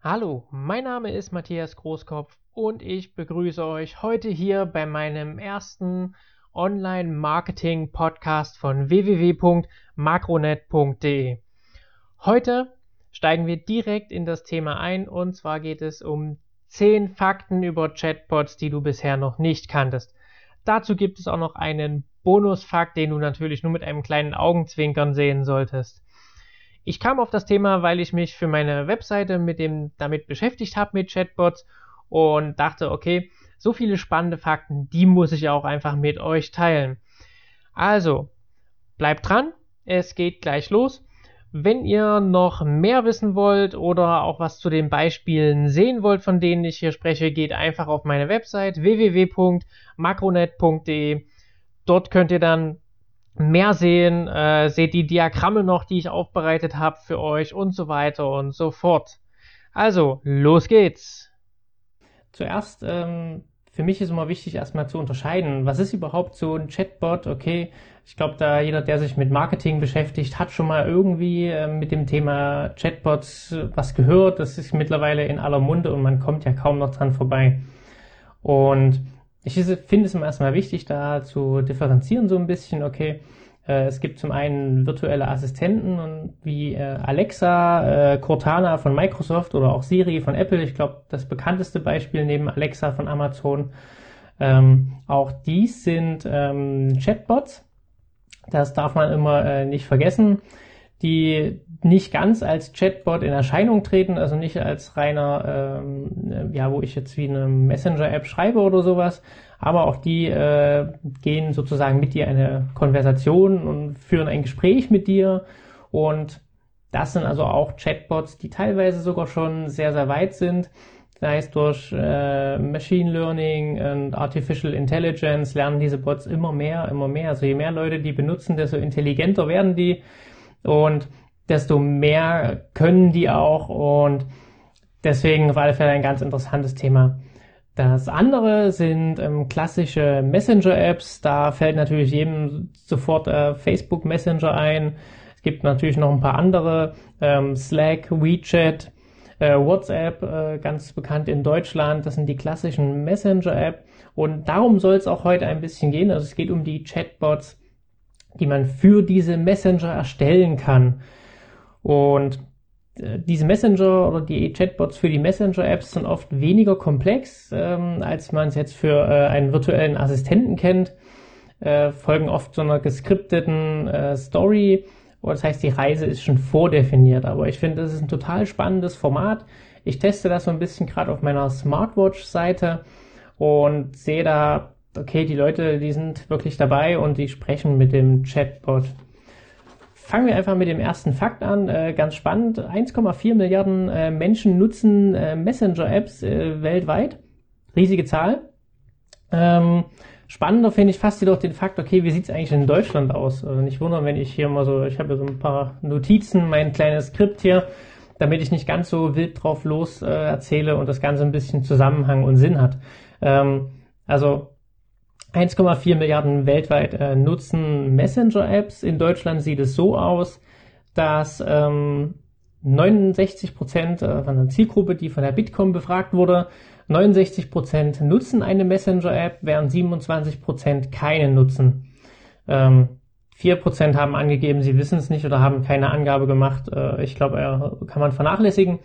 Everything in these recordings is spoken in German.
Hallo, mein Name ist Matthias Großkopf und ich begrüße euch heute hier bei meinem ersten Online-Marketing-Podcast von www.makronet.de. Heute steigen wir direkt in das Thema ein und zwar geht es um 10 Fakten über Chatbots, die du bisher noch nicht kanntest. Dazu gibt es auch noch einen Bonusfakt, den du natürlich nur mit einem kleinen Augenzwinkern sehen solltest. Ich kam auf das Thema, weil ich mich für meine Webseite mit dem damit beschäftigt habe mit Chatbots und dachte, okay, so viele spannende Fakten, die muss ich auch einfach mit euch teilen. Also, bleibt dran, es geht gleich los. Wenn ihr noch mehr wissen wollt oder auch was zu den Beispielen sehen wollt, von denen ich hier spreche, geht einfach auf meine Website www.makronet.de. Dort könnt ihr dann mehr sehen, äh, seht die Diagramme noch, die ich aufbereitet habe für euch und so weiter und so fort. Also, los geht's. Zuerst, ähm, für mich ist immer wichtig, erstmal zu unterscheiden, was ist überhaupt so ein Chatbot? Okay, ich glaube, da jeder, der sich mit Marketing beschäftigt, hat schon mal irgendwie äh, mit dem Thema Chatbots was gehört. Das ist mittlerweile in aller Munde und man kommt ja kaum noch dran vorbei. Und ich finde es immer erstmal wichtig, da zu differenzieren so ein bisschen, okay, äh, es gibt zum einen virtuelle Assistenten wie äh, Alexa, äh, Cortana von Microsoft oder auch Siri von Apple. Ich glaube, das bekannteste Beispiel neben Alexa von Amazon. Ähm, auch dies sind ähm, Chatbots. Das darf man immer äh, nicht vergessen, die nicht ganz als Chatbot in Erscheinung treten, also nicht als reiner, ähm, ja, wo ich jetzt wie eine Messenger-App schreibe oder sowas, aber auch die äh, gehen sozusagen mit dir eine Konversation und führen ein Gespräch mit dir und das sind also auch Chatbots, die teilweise sogar schon sehr, sehr weit sind. Das heißt, durch äh, Machine Learning und Artificial Intelligence lernen diese Bots immer mehr, immer mehr. Also je mehr Leute die benutzen, desto intelligenter werden die. Und desto mehr können die auch und deswegen auf alle Fälle ein ganz interessantes Thema. Das andere sind ähm, klassische Messenger-Apps. Da fällt natürlich jedem sofort äh, Facebook Messenger ein. Es gibt natürlich noch ein paar andere, ähm, Slack, WeChat, äh, WhatsApp, äh, ganz bekannt in Deutschland. Das sind die klassischen Messenger-App. Und darum soll es auch heute ein bisschen gehen. Also es geht um die Chatbots, die man für diese Messenger erstellen kann. Und äh, diese Messenger oder die Chatbots für die Messenger-Apps sind oft weniger komplex, ähm, als man es jetzt für äh, einen virtuellen Assistenten kennt, äh, folgen oft so einer geskripteten äh, Story. Das heißt, die Reise ist schon vordefiniert. Aber ich finde, das ist ein total spannendes Format. Ich teste das so ein bisschen gerade auf meiner Smartwatch-Seite und sehe da, okay, die Leute, die sind wirklich dabei und die sprechen mit dem Chatbot. Fangen wir einfach mit dem ersten Fakt an. Äh, ganz spannend. 1,4 Milliarden äh, Menschen nutzen äh, Messenger-Apps äh, weltweit. Riesige Zahl. Ähm, spannender finde ich fast jedoch den Fakt, okay, wie sieht es eigentlich in Deutschland aus? Also nicht wundern, wenn ich hier mal so, ich habe so ein paar Notizen, mein kleines Skript hier, damit ich nicht ganz so wild drauf los äh, erzähle und das Ganze ein bisschen Zusammenhang und Sinn hat. Ähm, also 1,4 Milliarden weltweit äh, nutzen Messenger-Apps. In Deutschland sieht es so aus, dass ähm, 69 Prozent äh, von der Zielgruppe, die von der Bitkom befragt wurde, 69 Prozent nutzen eine Messenger-App, während 27 Prozent keine nutzen. Ähm, 4 Prozent haben angegeben, sie wissen es nicht oder haben keine Angabe gemacht. Äh, ich glaube, äh, kann man vernachlässigen.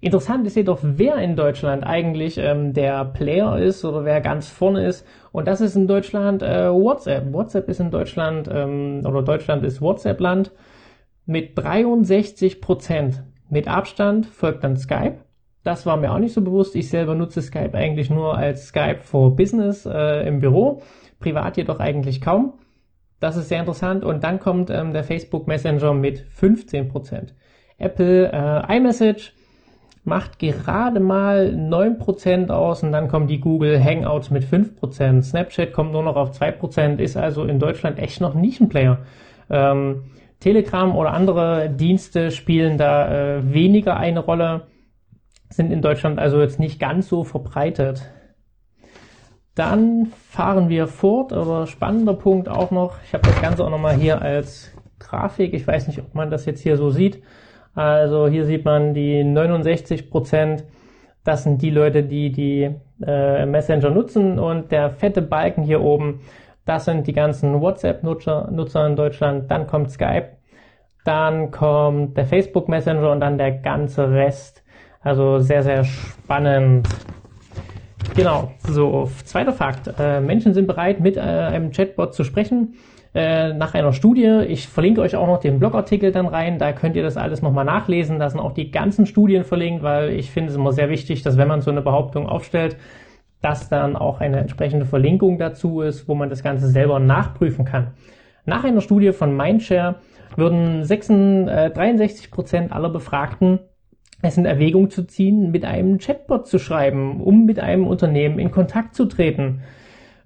Interessant ist jedoch, wer in Deutschland eigentlich ähm, der Player ist oder wer ganz vorne ist. Und das ist in Deutschland äh, WhatsApp. WhatsApp ist in Deutschland ähm, oder Deutschland ist WhatsApp-Land mit 63 Prozent. Mit Abstand folgt dann Skype. Das war mir auch nicht so bewusst. Ich selber nutze Skype eigentlich nur als Skype for Business äh, im Büro. Privat jedoch eigentlich kaum. Das ist sehr interessant. Und dann kommt ähm, der Facebook Messenger mit 15 Prozent. Apple äh, iMessage macht gerade mal 9% aus und dann kommen die Google Hangouts mit 5%. Snapchat kommt nur noch auf 2%, ist also in Deutschland echt noch nicht ein Player. Ähm, Telegram oder andere Dienste spielen da äh, weniger eine Rolle, sind in Deutschland also jetzt nicht ganz so verbreitet. Dann fahren wir fort, aber spannender Punkt auch noch, ich habe das Ganze auch nochmal hier als Grafik, ich weiß nicht, ob man das jetzt hier so sieht, Also hier sieht man die 69 Prozent. Das sind die Leute, die die äh, Messenger nutzen und der fette Balken hier oben, das sind die ganzen WhatsApp-Nutzer Nutzer in Deutschland. Dann kommt Skype, dann kommt der Facebook Messenger und dann der ganze Rest. Also sehr, sehr spannend. Genau, so, zweiter Fakt. Äh, Menschen sind bereit, mit äh, einem Chatbot zu sprechen. Äh, nach einer Studie, ich verlinke euch auch noch den Blogartikel dann rein, da könnt ihr das alles nochmal nachlesen. Da sind auch die ganzen Studien verlinkt, weil ich finde es immer sehr wichtig, dass wenn man so eine Behauptung aufstellt, dass dann auch eine entsprechende Verlinkung dazu ist, wo man das Ganze selber nachprüfen kann. Nach einer Studie von Mindshare würden 66, äh, 63 Prozent aller Befragten es in Erwägung zu ziehen, mit einem Chatbot zu schreiben, um mit einem Unternehmen in Kontakt zu treten.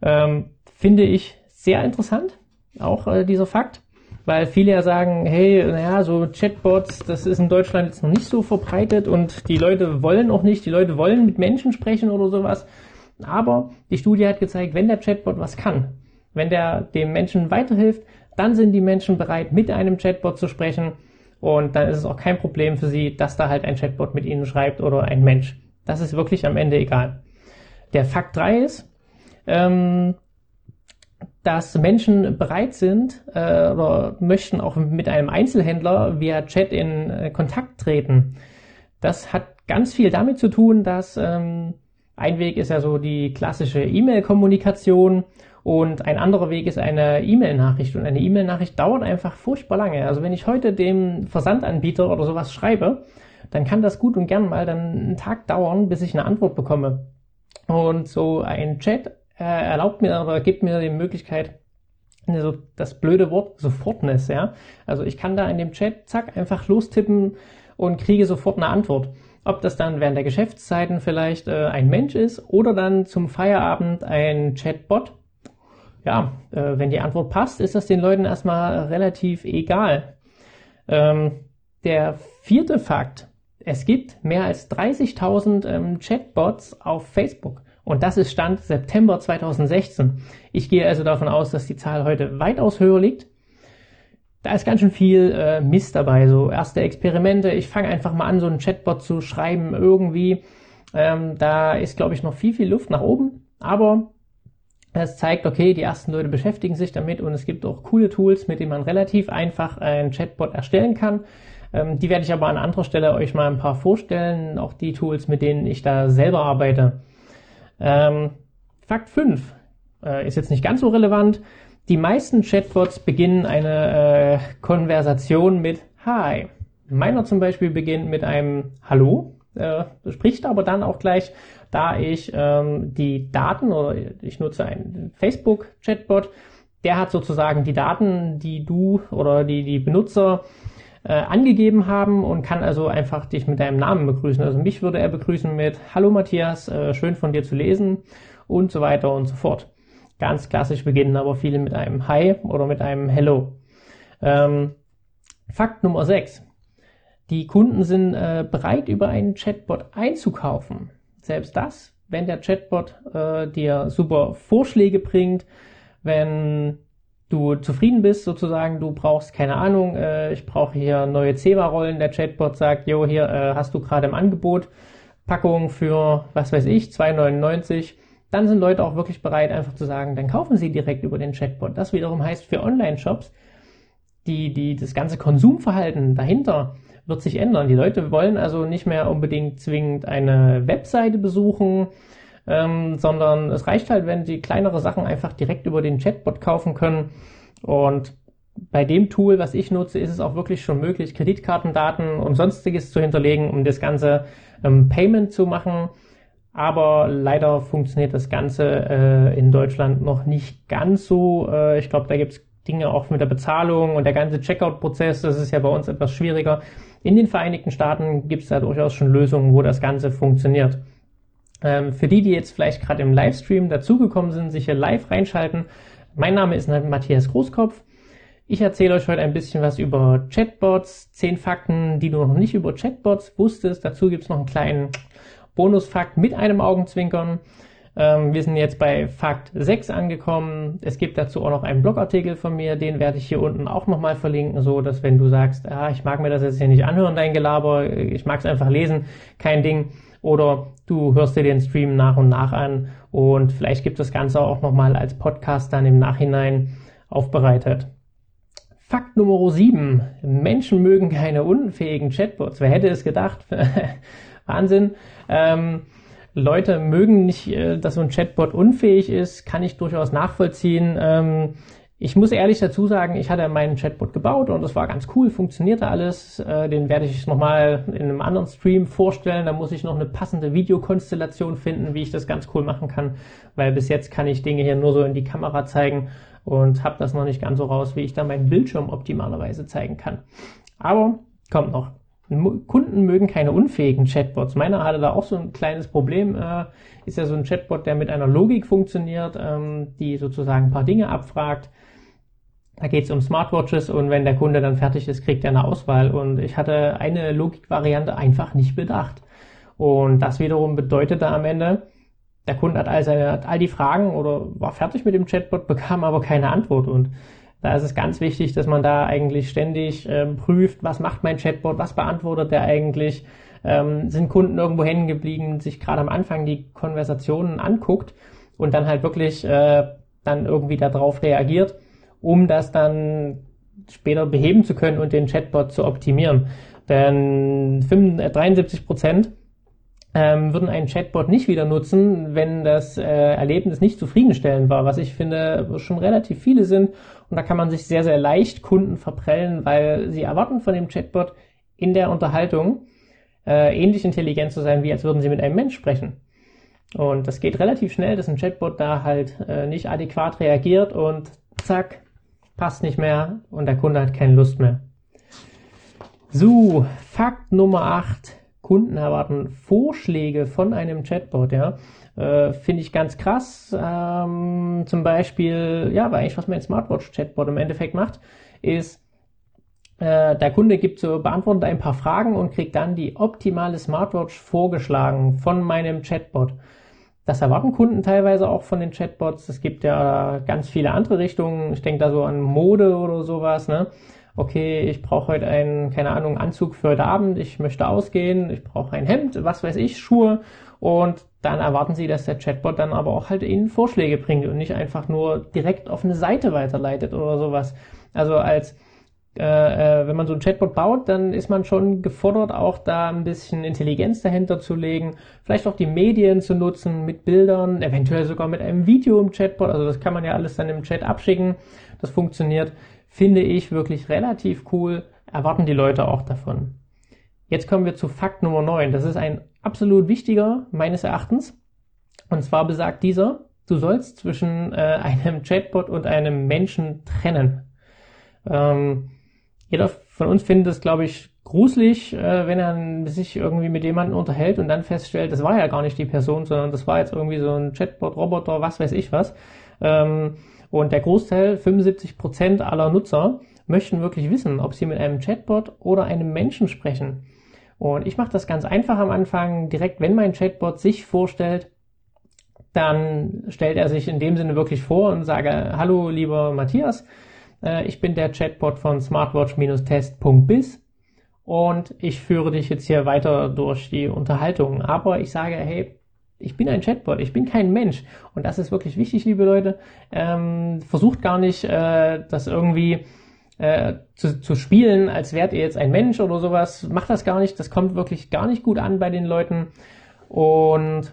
Ähm, finde ich sehr interessant, auch äh, dieser Fakt, weil viele ja sagen, hey, naja, so Chatbots, das ist in Deutschland jetzt noch nicht so verbreitet und die Leute wollen auch nicht, die Leute wollen mit Menschen sprechen oder sowas. Aber die Studie hat gezeigt, wenn der Chatbot was kann, wenn der dem Menschen weiterhilft, dann sind die Menschen bereit, mit einem Chatbot zu sprechen und dann ist es auch kein Problem für sie, dass da halt ein Chatbot mit ihnen schreibt oder ein Mensch. Das ist wirklich am Ende egal. Der Fakt 3 ist, ähm, dass Menschen bereit sind äh, oder möchten auch mit einem Einzelhändler via Chat in äh, Kontakt treten. Das hat ganz viel damit zu tun, dass ähm, ein Weg ist ja so die klassische E-Mail-Kommunikation und ein anderer Weg ist eine E-Mail-Nachricht. Und eine E-Mail-Nachricht dauert einfach furchtbar lange. Also wenn ich heute dem Versandanbieter oder sowas schreibe, dann kann das gut und gern mal dann einen Tag dauern, bis ich eine Antwort bekomme. Und so ein Chat äh, erlaubt mir oder gibt mir die Möglichkeit, so das blöde Wort Sofortness, ja. Also ich kann da in dem Chat, zack, einfach lostippen und kriege sofort eine Antwort. Ob das dann während der Geschäftszeiten vielleicht äh, ein Mensch ist oder dann zum Feierabend ein Chatbot. Ja, äh, wenn die Antwort passt, ist das den Leuten erstmal relativ egal. Ähm, der vierte Fakt. Es gibt mehr als 30.000 ähm, Chatbots auf Facebook. Und das ist Stand September 2016. Ich gehe also davon aus, dass die Zahl heute weitaus höher liegt da ist ganz schön viel äh, Mist dabei, so erste Experimente. Ich fange einfach mal an, so einen Chatbot zu schreiben irgendwie. Ähm, da ist, glaube ich, noch viel, viel Luft nach oben. Aber es zeigt, okay, die ersten Leute beschäftigen sich damit und es gibt auch coole Tools, mit denen man relativ einfach einen Chatbot erstellen kann. Ähm, die werde ich aber an anderer Stelle euch mal ein paar vorstellen, auch die Tools, mit denen ich da selber arbeite. Ähm, Fakt 5 äh, ist jetzt nicht ganz so relevant. Die meisten Chatbots beginnen eine äh, Konversation mit Hi. Meiner zum Beispiel beginnt mit einem Hallo, äh, spricht aber dann auch gleich, da ich ähm, die Daten oder ich nutze einen Facebook-Chatbot, der hat sozusagen die Daten, die du oder die, die Benutzer äh, angegeben haben und kann also einfach dich mit deinem Namen begrüßen. Also mich würde er begrüßen mit Hallo Matthias, äh, schön von dir zu lesen und so weiter und so fort. Ganz klassisch beginnen aber viele mit einem Hi oder mit einem Hello. Ähm, Fakt Nummer 6. Die Kunden sind äh, bereit, über einen Chatbot einzukaufen. Selbst das, wenn der Chatbot äh, dir super Vorschläge bringt, wenn du zufrieden bist sozusagen, du brauchst keine Ahnung, äh, ich brauche hier neue Ceva-Rollen, der Chatbot sagt, jo, hier äh, hast du gerade im Angebot Packung für, was weiß ich, 2,99 dann sind Leute auch wirklich bereit, einfach zu sagen, dann kaufen sie direkt über den Chatbot. Das wiederum heißt für Online-Shops, die, die, das ganze Konsumverhalten dahinter wird sich ändern. Die Leute wollen also nicht mehr unbedingt zwingend eine Webseite besuchen, ähm, sondern es reicht halt, wenn sie kleinere Sachen einfach direkt über den Chatbot kaufen können. Und bei dem Tool, was ich nutze, ist es auch wirklich schon möglich, Kreditkartendaten und sonstiges zu hinterlegen, um das ganze ähm, Payment zu machen aber leider funktioniert das Ganze äh, in Deutschland noch nicht ganz so. Äh, ich glaube, da gibt es Dinge auch mit der Bezahlung und der ganze Checkout-Prozess, das ist ja bei uns etwas schwieriger. In den Vereinigten Staaten gibt es da durchaus schon Lösungen, wo das Ganze funktioniert. Ähm, für die, die jetzt vielleicht gerade im Livestream dazugekommen sind, sich hier live reinschalten, mein Name ist Matthias Großkopf. Ich erzähle euch heute ein bisschen was über Chatbots, zehn Fakten, die du noch nicht über Chatbots wusstest. Dazu gibt es noch einen kleinen Bonusfakt mit einem Augenzwinkern. Ähm, wir sind jetzt bei Fakt 6 angekommen. Es gibt dazu auch noch einen Blogartikel von mir, den werde ich hier unten auch nochmal verlinken, so dass wenn du sagst, ah, ich mag mir das jetzt hier nicht anhören, dein Gelaber, ich mag es einfach lesen, kein Ding. Oder du hörst dir den Stream nach und nach an und vielleicht gibt das Ganze auch nochmal als Podcast dann im Nachhinein aufbereitet. Fakt Nummer 7. Menschen mögen keine unfähigen Chatbots. Wer hätte es gedacht? Wahnsinn. Ähm, Leute mögen nicht, äh, dass so ein Chatbot unfähig ist, kann ich durchaus nachvollziehen. Ähm, ich muss ehrlich dazu sagen, ich hatte meinen Chatbot gebaut und das war ganz cool, funktionierte alles. Äh, den werde ich nochmal in einem anderen Stream vorstellen. Da muss ich noch eine passende Videokonstellation finden, wie ich das ganz cool machen kann, weil bis jetzt kann ich Dinge hier nur so in die Kamera zeigen und habe das noch nicht ganz so raus, wie ich da meinen Bildschirm optimalerweise zeigen kann. Aber kommt noch. Kunden mögen keine unfähigen Chatbots. Meiner hatte da auch so ein kleines Problem. Äh, ist ja so ein Chatbot, der mit einer Logik funktioniert, ähm, die sozusagen ein paar Dinge abfragt. Da geht es um Smartwatches und wenn der Kunde dann fertig ist, kriegt er eine Auswahl. Und ich hatte eine Logikvariante einfach nicht bedacht. Und das wiederum bedeutete am Ende, der Kunde hat all, seine, hat all die Fragen oder war fertig mit dem Chatbot, bekam aber keine Antwort. Und da ist es ganz wichtig, dass man da eigentlich ständig ähm, prüft, was macht mein Chatbot, was beantwortet der eigentlich, ähm, sind Kunden irgendwo hängen geblieben, sich gerade am Anfang die Konversationen anguckt und dann halt wirklich äh, dann irgendwie darauf reagiert, um das dann später beheben zu können und den Chatbot zu optimieren. Denn 73 Prozent ähm, würden einen Chatbot nicht wieder nutzen, wenn das äh, Erlebnis nicht zufriedenstellend war, was ich finde schon relativ viele sind. Und da kann man sich sehr, sehr leicht Kunden verprellen, weil sie erwarten von dem Chatbot in der Unterhaltung äh, ähnlich intelligent zu sein, wie als würden sie mit einem Mensch sprechen. Und das geht relativ schnell, dass ein Chatbot da halt äh, nicht adäquat reagiert und zack, passt nicht mehr und der Kunde hat keine Lust mehr. So, Fakt Nummer 8 Kunden erwarten Vorschläge von einem Chatbot, ja. Äh, Finde ich ganz krass. Ähm, zum Beispiel, ja, weil eigentlich was mein Smartwatch-Chatbot im Endeffekt macht, ist, äh, der Kunde gibt so, beantwortet ein paar Fragen und kriegt dann die optimale Smartwatch vorgeschlagen von meinem Chatbot. Das erwarten Kunden teilweise auch von den Chatbots. Es gibt ja ganz viele andere Richtungen. Ich denke da so an Mode oder sowas, ne? okay, ich brauche heute einen, keine Ahnung, Anzug für heute Abend, ich möchte ausgehen, ich brauche ein Hemd, was weiß ich, Schuhe und dann erwarten sie, dass der Chatbot dann aber auch halt ihnen Vorschläge bringt und nicht einfach nur direkt auf eine Seite weiterleitet oder sowas. Also als äh, äh, wenn man so ein Chatbot baut, dann ist man schon gefordert, auch da ein bisschen Intelligenz dahinter zu legen, vielleicht auch die Medien zu nutzen mit Bildern, eventuell sogar mit einem Video im Chatbot. Also das kann man ja alles dann im Chat abschicken. Das funktioniert finde ich wirklich relativ cool, erwarten die Leute auch davon. Jetzt kommen wir zu Fakt Nummer 9. Das ist ein absolut wichtiger meines Erachtens. Und zwar besagt dieser, du sollst zwischen äh, einem Chatbot und einem Menschen trennen. Ähm, jeder von uns findet es, glaube ich, gruselig, äh, wenn er sich irgendwie mit jemandem unterhält und dann feststellt, das war ja gar nicht die Person, sondern das war jetzt irgendwie so ein Chatbot-Roboter, was weiß ich was. Ähm, und der Großteil, 75 Prozent aller Nutzer, möchten wirklich wissen, ob sie mit einem Chatbot oder einem Menschen sprechen. Und ich mache das ganz einfach am Anfang. Direkt, wenn mein Chatbot sich vorstellt, dann stellt er sich in dem Sinne wirklich vor und sage, hallo lieber Matthias, ich bin der Chatbot von smartwatch-test.biz und ich führe dich jetzt hier weiter durch die Unterhaltung. Aber ich sage, hey, ich bin ein Chatbot, ich bin kein Mensch. Und das ist wirklich wichtig, liebe Leute. Ähm, versucht gar nicht, äh, das irgendwie äh, zu, zu spielen, als wärt ihr jetzt ein Mensch oder sowas. Macht das gar nicht. Das kommt wirklich gar nicht gut an bei den Leuten. Und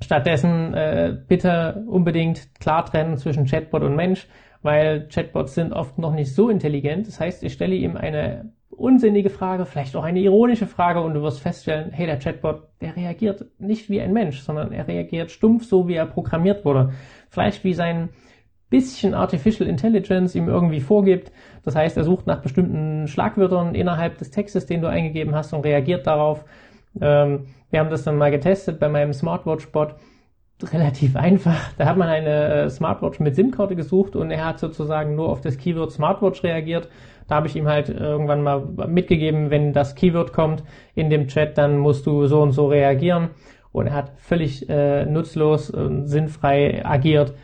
stattdessen äh, bitte unbedingt klar trennen zwischen Chatbot und Mensch, weil Chatbots sind oft noch nicht so intelligent. Das heißt, ich stelle ihm eine unsinnige Frage, vielleicht auch eine ironische Frage und du wirst feststellen, hey, der Chatbot, der reagiert nicht wie ein Mensch, sondern er reagiert stumpf so, wie er programmiert wurde. Vielleicht wie sein bisschen Artificial Intelligence ihm irgendwie vorgibt. Das heißt, er sucht nach bestimmten Schlagwörtern innerhalb des Textes, den du eingegeben hast und reagiert darauf. Ähm, wir haben das dann mal getestet bei meinem Smartwatch-Bot. Relativ einfach. Da hat man eine äh, Smartwatch mit SIM-Karte gesucht und er hat sozusagen nur auf das Keyword Smartwatch reagiert da habe ich ihm halt irgendwann mal mitgegeben, wenn das Keyword kommt in dem Chat, dann musst du so und so reagieren. und er hat völlig äh, nutzlos und sinnfrei agiert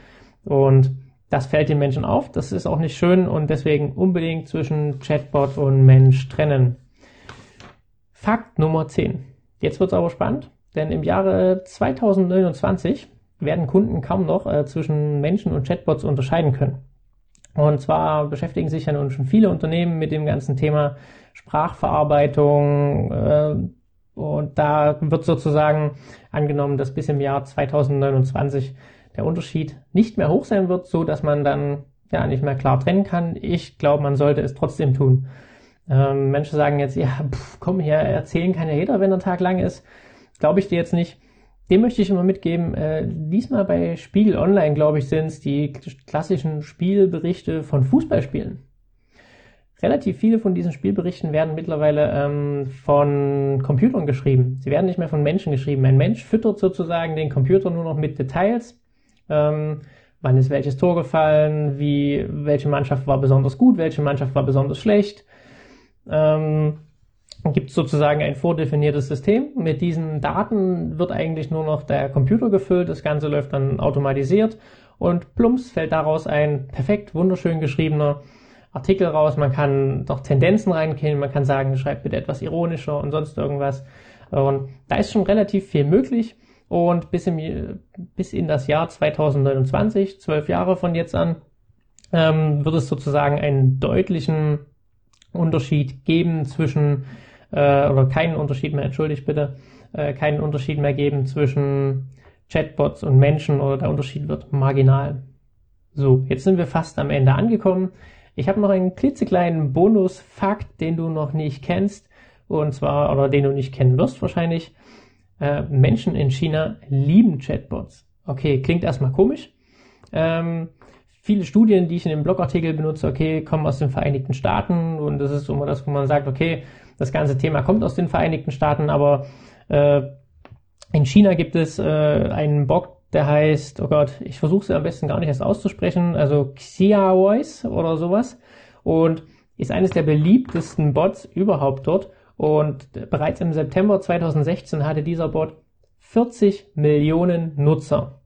und das fällt den Menschen auf, das ist auch nicht schön und deswegen unbedingt zwischen Chatbot und Mensch trennen. Fakt Nummer 10. Jetzt wird es aber spannend, denn im Jahre 2029 werden Kunden kaum noch äh, zwischen Menschen und Chatbots unterscheiden können. Und zwar beschäftigen sich ja nun schon viele Unternehmen mit dem ganzen Thema Sprachverarbeitung. Äh, und da wird sozusagen angenommen, dass bis im Jahr 2029 der Unterschied nicht mehr hoch sein wird, so dass man dann ja nicht mehr klar trennen kann. Ich glaube, man sollte es trotzdem tun. Ähm, Menschen sagen jetzt, ja, pff, komm her, erzählen kann ja jeder, wenn der Tag lang ist. Glaube ich dir jetzt nicht. Dem möchte ich immer mitgeben, äh, diesmal bei Spiegel Online, glaube ich, sind es die klassischen Spielberichte von Fußballspielen. Relativ viele von diesen Spielberichten werden mittlerweile ähm, von Computern geschrieben. Sie werden nicht mehr von Menschen geschrieben. Ein Mensch füttert sozusagen den Computer nur noch mit Details. Ähm, wann ist welches Tor gefallen, wie, welche Mannschaft war besonders gut, welche Mannschaft war besonders schlecht. Ähm, gibt es sozusagen ein vordefiniertes System. Mit diesen Daten wird eigentlich nur noch der Computer gefüllt. Das Ganze läuft dann automatisiert und plumps fällt daraus ein perfekt wunderschön geschriebener Artikel raus. Man kann doch Tendenzen reinkennen. Man kann sagen, schreibt bitte etwas ironischer und sonst irgendwas. Und da ist schon relativ viel möglich. Und bis, im, bis in das Jahr 2029, zwölf Jahre von jetzt an, ähm, wird es sozusagen einen deutlichen Unterschied geben zwischen äh, oder keinen Unterschied mehr, entschuldigt bitte, äh, keinen Unterschied mehr geben zwischen Chatbots und Menschen oder der Unterschied wird marginal. So, jetzt sind wir fast am Ende angekommen. Ich habe noch einen klitzekleinen Bonusfakt, den du noch nicht kennst, und zwar, oder den du nicht kennen wirst wahrscheinlich. Äh, Menschen in China lieben Chatbots. Okay, klingt erstmal komisch. Ähm, viele Studien, die ich in dem Blogartikel benutze, okay, kommen aus den Vereinigten Staaten und das ist immer das, wo man sagt, okay, das ganze Thema kommt aus den Vereinigten Staaten, aber äh, in China gibt es äh, einen Bot, der heißt, oh Gott, ich versuche es am besten gar nicht erst auszusprechen, also Xiaois oder sowas und ist eines der beliebtesten Bots überhaupt dort und bereits im September 2016 hatte dieser Bot 40 Millionen Nutzer.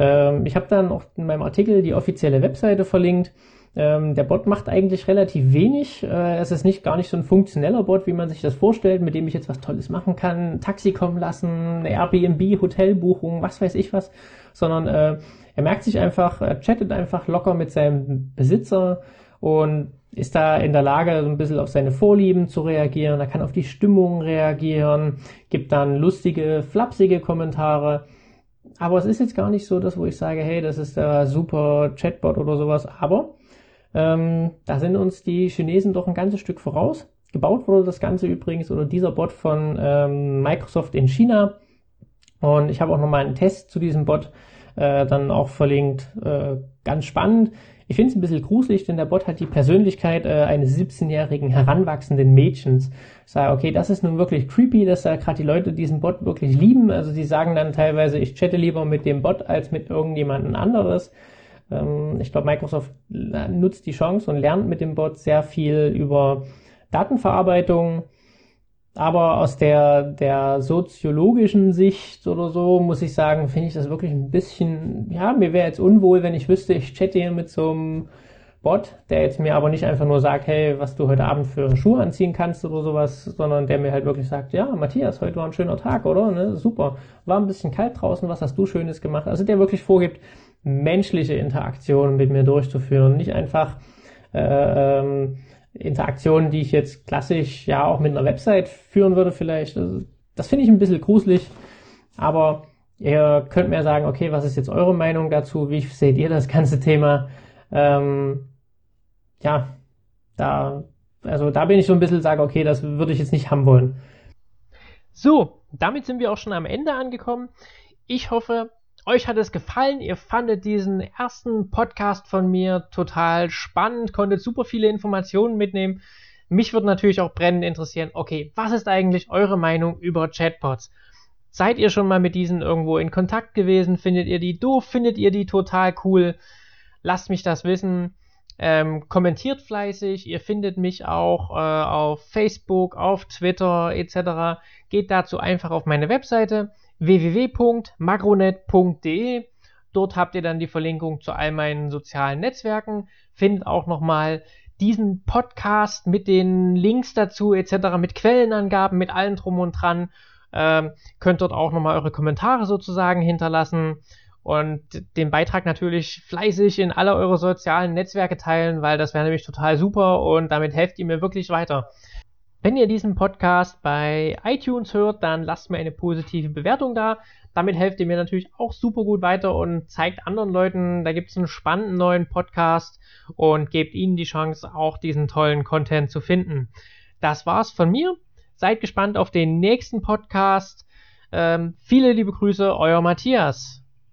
Ähm, ich habe dann auch in meinem Artikel die offizielle Webseite verlinkt. Ähm, der Bot macht eigentlich relativ wenig. Äh, es ist nicht gar nicht so ein funktioneller Bot, wie man sich das vorstellt, mit dem ich jetzt was Tolles machen kann, Taxi kommen lassen, Airbnb, Hotelbuchung, was weiß ich was, sondern äh, er merkt sich einfach, er chattet einfach locker mit seinem Besitzer und ist da in der Lage, so ein bisschen auf seine Vorlieben zu reagieren. Er kann auf die Stimmung reagieren, gibt dann lustige, flapsige Kommentare. Aber es ist jetzt gar nicht so, dass wo ich sage, hey, das ist der super Chatbot oder sowas. Aber ähm, da sind uns die Chinesen doch ein ganzes Stück voraus. Gebaut wurde das Ganze übrigens oder dieser Bot von ähm, Microsoft in China. Und ich habe auch nochmal einen Test zu diesem Bot äh, dann auch verlinkt. Äh, ganz spannend. Ich finde es ein bisschen gruselig, denn der Bot hat die Persönlichkeit äh, eines 17-jährigen heranwachsenden Mädchens. Ich sage, okay, das ist nun wirklich creepy, dass da gerade die Leute diesen Bot wirklich lieben. Also sie sagen dann teilweise, ich chatte lieber mit dem Bot als mit irgendjemandem anderes. Ähm, ich glaube, Microsoft nutzt die Chance und lernt mit dem Bot sehr viel über Datenverarbeitung. Aber aus der, der soziologischen Sicht oder so muss ich sagen, finde ich das wirklich ein bisschen, ja, mir wäre jetzt unwohl, wenn ich wüsste, ich chatte hier mit so einem Bot, der jetzt mir aber nicht einfach nur sagt, hey, was du heute Abend für Schuhe anziehen kannst oder sowas, sondern der mir halt wirklich sagt, ja, Matthias, heute war ein schöner Tag, oder? Ne? Super. War ein bisschen kalt draußen, was hast du Schönes gemacht? Also der wirklich vorgibt, menschliche Interaktionen mit mir durchzuführen, nicht einfach äh, ähm, Interaktionen, die ich jetzt klassisch ja auch mit einer Website führen würde vielleicht. Also, das finde ich ein bisschen gruselig, aber ihr könnt mir sagen, okay, was ist jetzt eure Meinung dazu? Wie seht ihr das ganze Thema? Ähm, ja, da, also da bin ich so ein bisschen sage, okay, das würde ich jetzt nicht haben wollen. So, damit sind wir auch schon am Ende angekommen. Ich hoffe, euch hat es gefallen. Ihr fandet diesen ersten Podcast von mir total spannend, konntet super viele Informationen mitnehmen. Mich würde natürlich auch brennend interessieren, okay, was ist eigentlich eure Meinung über Chatbots? Seid ihr schon mal mit diesen irgendwo in Kontakt gewesen? Findet ihr die doof? Findet ihr die total cool? Lasst mich das wissen. Ähm, kommentiert fleißig, ihr findet mich auch äh, auf Facebook, auf Twitter etc. Geht dazu einfach auf meine Webseite www.magronet.de. Dort habt ihr dann die Verlinkung zu all meinen sozialen Netzwerken, findet auch nochmal diesen Podcast mit den Links dazu etc., mit Quellenangaben, mit allem drum und dran. Ähm, könnt dort auch nochmal eure Kommentare sozusagen hinterlassen und den Beitrag natürlich fleißig in alle eure sozialen Netzwerke teilen, weil das wäre nämlich total super und damit helft ihr mir wirklich weiter. Wenn ihr diesen Podcast bei iTunes hört, dann lasst mir eine positive Bewertung da. Damit helft ihr mir natürlich auch super gut weiter und zeigt anderen Leuten, da gibt es einen spannenden neuen Podcast und gebt ihnen die Chance, auch diesen tollen Content zu finden. Das war's von mir. Seid gespannt auf den nächsten Podcast. Ähm, viele liebe Grüße, euer Matthias.